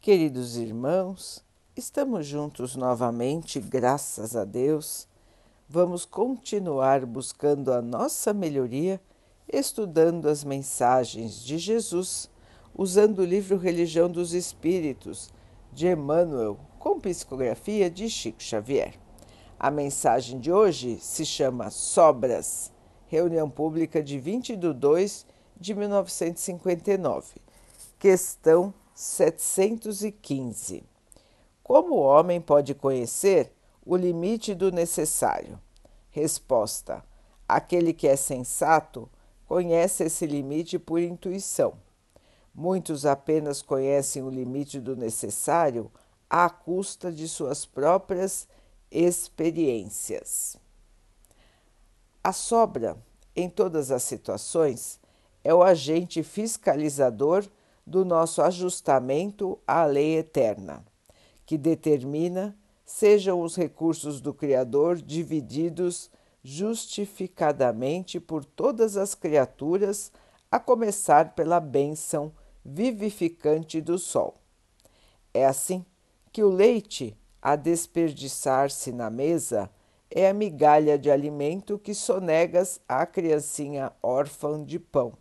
Queridos irmãos, estamos juntos novamente, graças a Deus. Vamos continuar buscando a nossa melhoria, estudando as mensagens de Jesus, usando o livro Religião dos Espíritos, de Emmanuel, com psicografia de Chico Xavier. A mensagem de hoje se chama Sobras, reunião pública de 20 de 2 de 1959. Questão 715. Como o homem pode conhecer o limite do necessário? Resposta: Aquele que é sensato conhece esse limite por intuição. Muitos apenas conhecem o limite do necessário à custa de suas próprias experiências. A sobra, em todas as situações, é o agente fiscalizador do nosso ajustamento à lei eterna, que determina sejam os recursos do Criador divididos justificadamente por todas as criaturas, a começar pela bênção vivificante do sol. É assim que o leite, a desperdiçar-se na mesa, é a migalha de alimento que sonegas à criancinha órfã de pão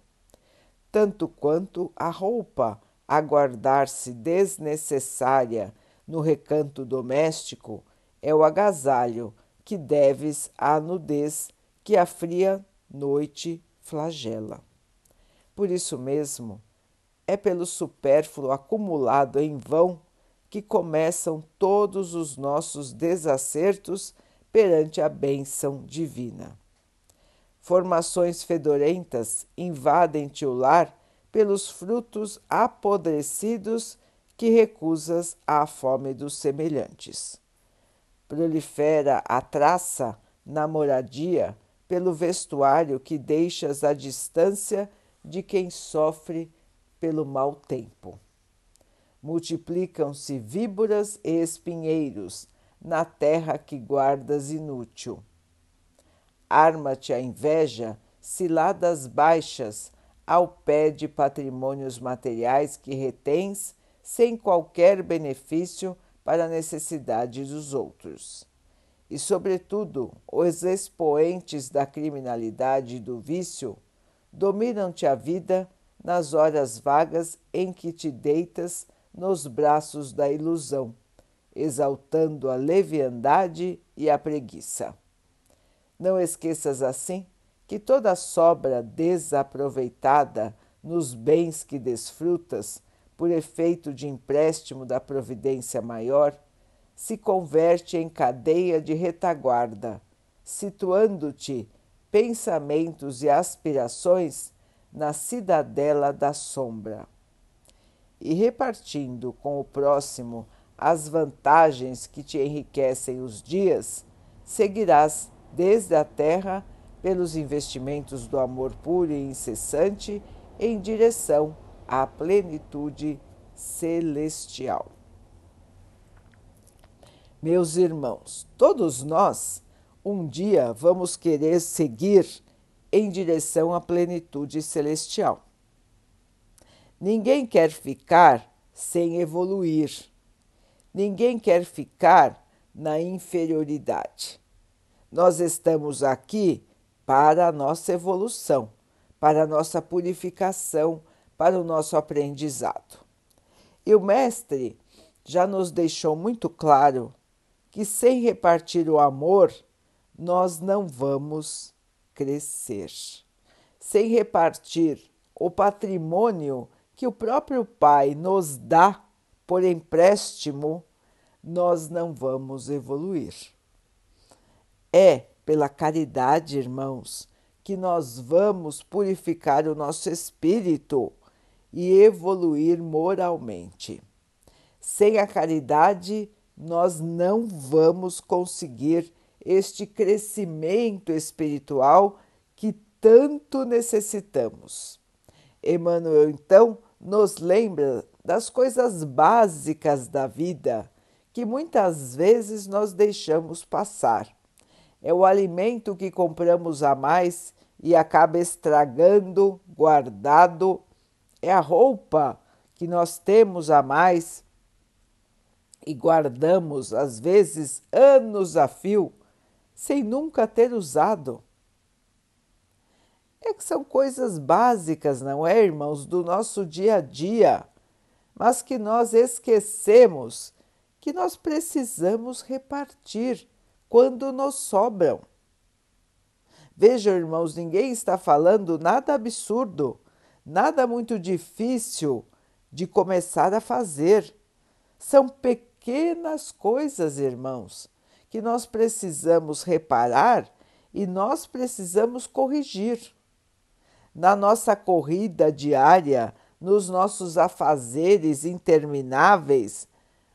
tanto quanto a roupa a guardar-se desnecessária no recanto doméstico é o agasalho que deves à nudez que a fria noite flagela. Por isso mesmo, é pelo supérfluo acumulado em vão que começam todos os nossos desacertos perante a bênção divina. Formações fedorentas invadem-te o lar pelos frutos apodrecidos que recusas à fome dos semelhantes. Prolifera a traça na moradia pelo vestuário que deixas à distância de quem sofre pelo mau tempo. Multiplicam-se víboras e espinheiros na terra que guardas inútil Arma-te a inveja, ciladas baixas, ao pé de patrimônios materiais que retens sem qualquer benefício para a necessidade dos outros. E, sobretudo, os expoentes da criminalidade e do vício dominam-te a vida nas horas vagas em que te deitas nos braços da ilusão, exaltando a leviandade e a preguiça. Não esqueças assim que toda sobra desaproveitada nos bens que desfrutas por efeito de empréstimo da providência maior se converte em cadeia de retaguarda, situando-te pensamentos e aspirações na cidadela da sombra. E repartindo com o próximo as vantagens que te enriquecem os dias, seguirás desde a terra pelos investimentos do amor puro e incessante em direção à plenitude celestial. Meus irmãos, todos nós um dia vamos querer seguir em direção à plenitude celestial. Ninguém quer ficar sem evoluir. Ninguém quer ficar na inferioridade. Nós estamos aqui para a nossa evolução, para a nossa purificação, para o nosso aprendizado. E o Mestre já nos deixou muito claro que sem repartir o amor, nós não vamos crescer. Sem repartir o patrimônio que o próprio Pai nos dá por empréstimo, nós não vamos evoluir. É pela caridade, irmãos, que nós vamos purificar o nosso espírito e evoluir moralmente. Sem a caridade, nós não vamos conseguir este crescimento espiritual que tanto necessitamos. Emmanuel, então, nos lembra das coisas básicas da vida que muitas vezes nós deixamos passar é o alimento que compramos a mais e acaba estragando, guardado. É a roupa que nós temos a mais e guardamos, às vezes, anos a fio, sem nunca ter usado. É que são coisas básicas, não é, irmãos, do nosso dia a dia, mas que nós esquecemos que nós precisamos repartir quando nos sobram. Vejam, irmãos, ninguém está falando nada absurdo, nada muito difícil de começar a fazer. São pequenas coisas, irmãos, que nós precisamos reparar e nós precisamos corrigir. Na nossa corrida diária, nos nossos afazeres intermináveis,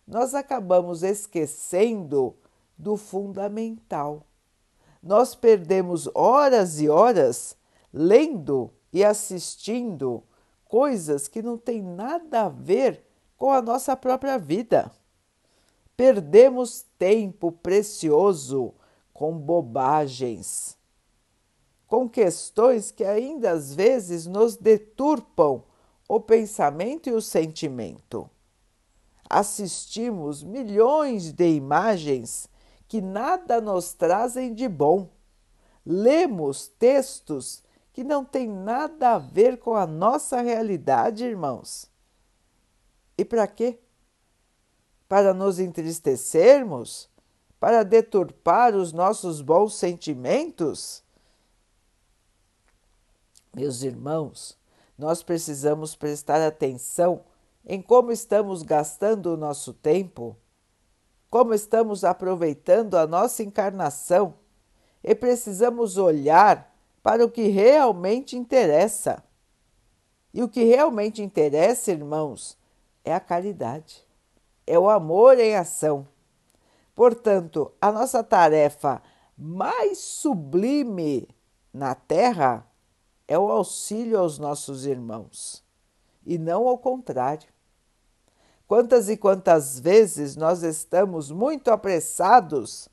nós acabamos esquecendo do fundamental. Nós perdemos horas e horas lendo e assistindo coisas que não têm nada a ver com a nossa própria vida. Perdemos tempo precioso com bobagens, com questões que ainda às vezes nos deturpam o pensamento e o sentimento. Assistimos milhões de imagens que nada nos trazem de bom. Lemos textos que não têm nada a ver com a nossa realidade, irmãos. E para quê? Para nos entristecermos? Para deturpar os nossos bons sentimentos? Meus irmãos, nós precisamos prestar atenção em como estamos gastando o nosso tempo, como estamos aproveitando a nossa encarnação e precisamos olhar para o que realmente interessa. E o que realmente interessa, irmãos, é a caridade, é o amor em ação. Portanto, a nossa tarefa mais sublime na Terra é o auxílio aos nossos irmãos, e não ao contrário. Quantas e quantas vezes nós estamos muito apressados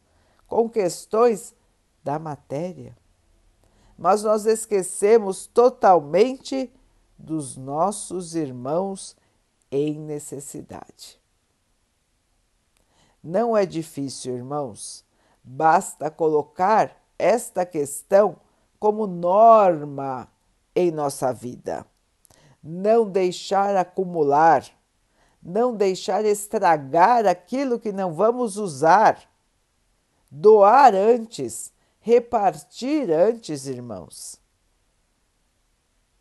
com questões da matéria, mas nós esquecemos totalmente dos nossos irmãos em necessidade. Não é difícil, irmãos, basta colocar esta questão como norma em nossa vida. Não deixar acumular, não deixar estragar aquilo que não vamos usar. Doar antes, repartir antes, irmãos.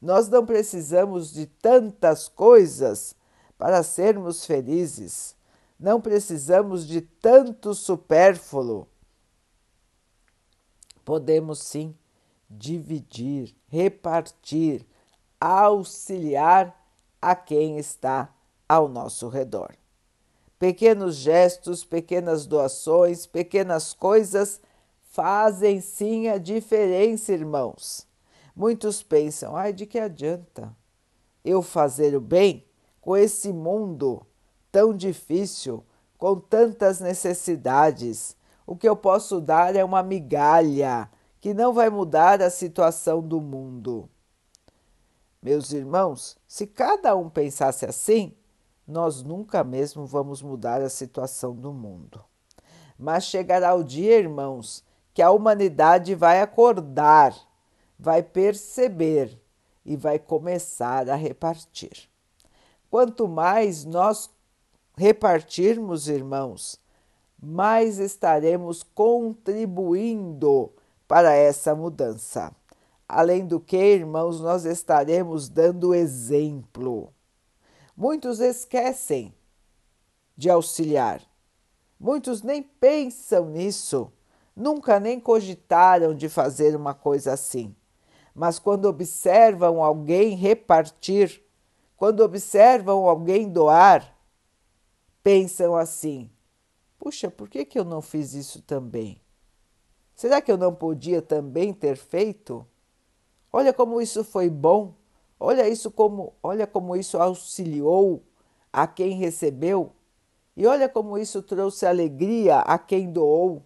Nós não precisamos de tantas coisas para sermos felizes. Não precisamos de tanto supérfluo. Podemos sim dividir, repartir, auxiliar a quem está ao nosso redor. Pequenos gestos, pequenas doações, pequenas coisas fazem sim a diferença, irmãos. Muitos pensam: ai, de que adianta eu fazer o bem com esse mundo tão difícil, com tantas necessidades? O que eu posso dar é uma migalha que não vai mudar a situação do mundo. Meus irmãos, se cada um pensasse assim, nós nunca mesmo vamos mudar a situação do mundo. Mas chegará o dia, irmãos, que a humanidade vai acordar, vai perceber e vai começar a repartir. Quanto mais nós repartirmos, irmãos, mais estaremos contribuindo para essa mudança. Além do que, irmãos, nós estaremos dando exemplo. Muitos esquecem de auxiliar, muitos nem pensam nisso, nunca nem cogitaram de fazer uma coisa assim. Mas quando observam alguém repartir, quando observam alguém doar, pensam assim: puxa, por que, que eu não fiz isso também? Será que eu não podia também ter feito? Olha como isso foi bom. Olha isso como, olha como isso auxiliou a quem recebeu. E olha como isso trouxe alegria a quem doou.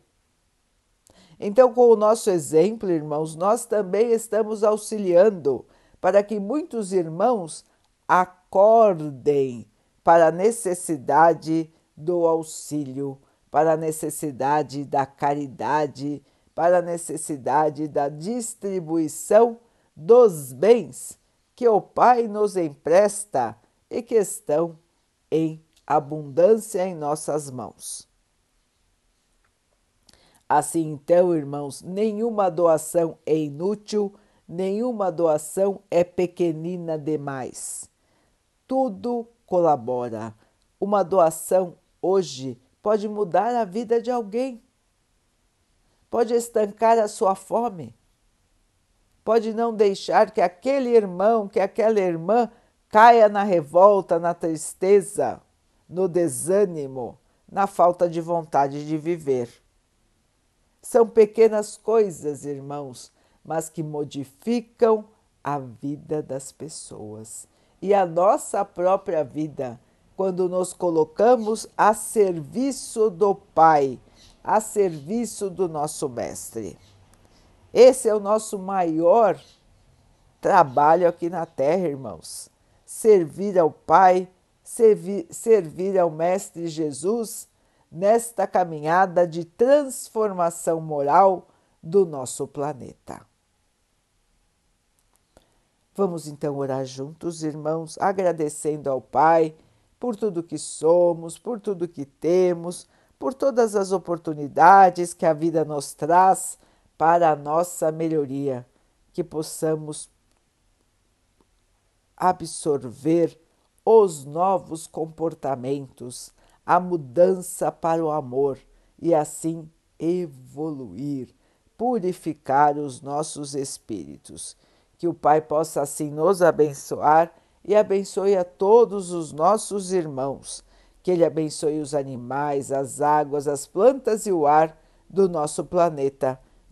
Então, com o nosso exemplo, irmãos, nós também estamos auxiliando para que muitos irmãos acordem para a necessidade do auxílio, para a necessidade da caridade, para a necessidade da distribuição dos bens que o Pai nos empresta e que estão em abundância em nossas mãos. Assim, então, irmãos, nenhuma doação é inútil, nenhuma doação é pequenina demais. Tudo colabora. Uma doação hoje pode mudar a vida de alguém, pode estancar a sua fome, pode não deixar que aquele irmão, que aquela irmã caia na revolta, na tristeza, no desânimo, na falta de vontade de viver. São pequenas coisas, irmãos, mas que modificam a vida das pessoas e a nossa própria vida quando nos colocamos a serviço do Pai, a serviço do nosso Mestre. Esse é o nosso maior trabalho aqui na Terra, irmãos. Servir ao Pai, servir, servir ao Mestre Jesus nesta caminhada de transformação moral do nosso planeta. Vamos então orar juntos, irmãos, agradecendo ao Pai por tudo que somos, por tudo que temos, por todas as oportunidades que a vida nos traz para a nossa melhoria, que possamos absorver os novos comportamentos a mudança para o amor e assim evoluir, purificar os nossos espíritos. Que o Pai possa assim nos abençoar e abençoe a todos os nossos irmãos. Que Ele abençoe os animais, as águas, as plantas e o ar do nosso planeta